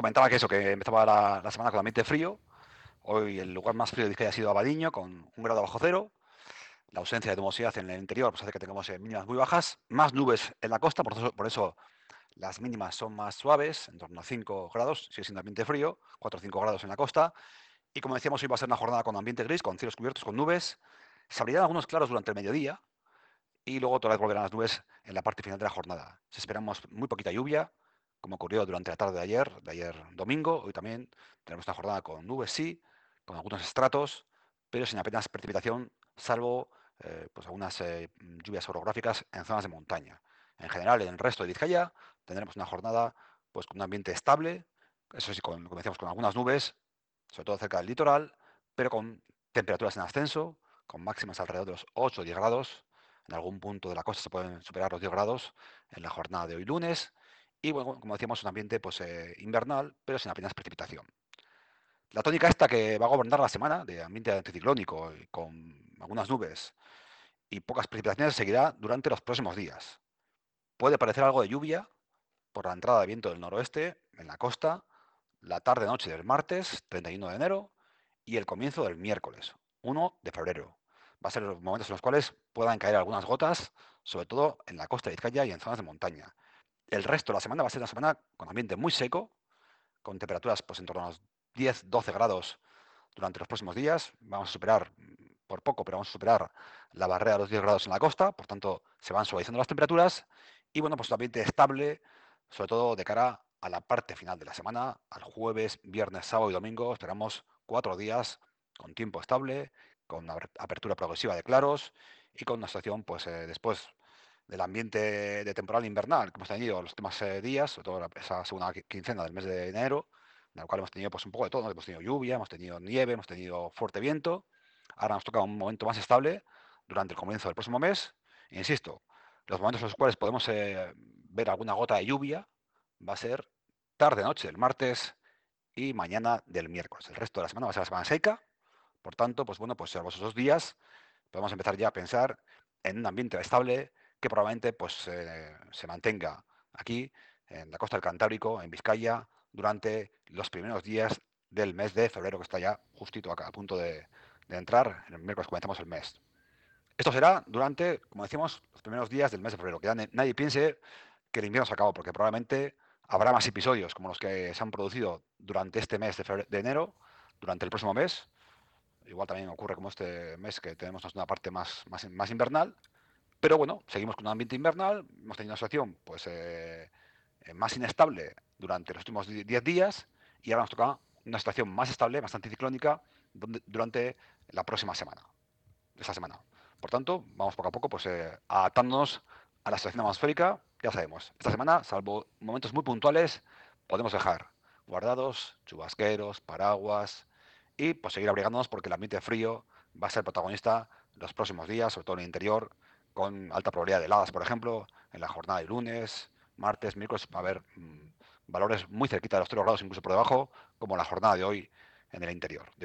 comentaba que eso, que empezaba la, la semana con ambiente frío. Hoy el lugar más frío de Vizcaya ha sido Abadiño, con un grado bajo cero. La ausencia de nubosidad en el interior pues, hace que tengamos eh, mínimas muy bajas. Más nubes en la costa, por eso, por eso las mínimas son más suaves, en torno a 5 grados, sigue siendo ambiente frío, 4 o 5 grados en la costa. Y como decíamos, hoy va a ser una jornada con ambiente gris, con cielos cubiertos, con nubes. Se abrirán algunos claros durante el mediodía y luego otra vez volverán las nubes en la parte final de la jornada. Si esperamos muy poquita lluvia, como ocurrió durante la tarde de ayer, de ayer domingo. Hoy también tenemos una jornada con nubes, sí, con algunos estratos, pero sin apenas precipitación, salvo eh, pues algunas eh, lluvias orográficas en zonas de montaña. En general, en el resto de Vizcaya tendremos una jornada pues, con un ambiente estable, eso sí, con, como decíamos, con algunas nubes, sobre todo cerca del litoral, pero con temperaturas en ascenso, con máximas alrededor de los 8 o 10 grados. En algún punto de la costa se pueden superar los 10 grados en la jornada de hoy lunes. Y bueno, como decíamos, un ambiente pues, eh, invernal, pero sin apenas precipitación. La tónica esta que va a gobernar la semana, de ambiente anticiclónico, y con algunas nubes y pocas precipitaciones, seguirá durante los próximos días. Puede parecer algo de lluvia por la entrada de viento del noroeste en la costa, la tarde-noche del martes, 31 de enero, y el comienzo del miércoles, 1 de febrero. Va a ser los momentos en los cuales puedan caer algunas gotas, sobre todo en la costa de Vizcaya y en zonas de montaña. El resto de la semana va a ser una semana con ambiente muy seco, con temperaturas pues, en torno a los 10-12 grados durante los próximos días. Vamos a superar, por poco, pero vamos a superar la barrera de los 10 grados en la costa, por tanto se van suavizando las temperaturas y bueno, pues un ambiente estable, sobre todo de cara a la parte final de la semana, al jueves, viernes, sábado y domingo. Esperamos cuatro días con tiempo estable, con apertura progresiva de claros y con una situación, pues eh, después del ambiente de temporal invernal que hemos tenido los últimos eh, días, sobre todo esa segunda quincena del mes de enero, en la cual hemos tenido pues, un poco de todo. Hemos tenido lluvia, hemos tenido nieve, hemos tenido fuerte viento. Ahora nos toca un momento más estable durante el comienzo del próximo mes. E insisto, los momentos en los cuales podemos eh, ver alguna gota de lluvia va a ser tarde-noche del martes y mañana del miércoles. El resto de la semana va a ser la semana seca. Por tanto, pues bueno, pues salvo esos dos días, podemos empezar ya a pensar en un ambiente estable que probablemente pues, eh, se mantenga aquí, en la costa del Cantábrico, en Vizcaya, durante los primeros días del mes de febrero, que está ya justito acá, a punto de, entrar. El miércoles comenzamos el mes. Esto será durante, como decíamos, los primeros días del mes de febrero. Que nadie piense que el invierno se acabó, porque probablemente habrá más episodios como los que se han producido durante este mes de, de enero, durante el próximo mes. Igual también ocurre como este mes que tenemos una parte más, más, más invernal. Pero bueno, seguimos con un ambiente invernal, hemos tenido una situación pues, eh, eh, más inestable durante los últimos 10 días y ahora nos toca una situación más estable, más anticiclónica durante la próxima semana, esta semana. Por tanto, vamos poco a poco pues, eh, adaptándonos a la situación atmosférica. Ya sabemos, esta semana, salvo momentos muy puntuales, podemos dejar guardados, chubasqueros, paraguas y pues, seguir abrigándonos porque el ambiente frío va a ser protagonista los próximos días, sobre todo en el interior, con alta probabilidad de heladas, por ejemplo, en la jornada de lunes, martes, miércoles, va a haber mm, valores muy cerquita de los 0 grados, incluso por debajo, como la jornada de hoy en el interior.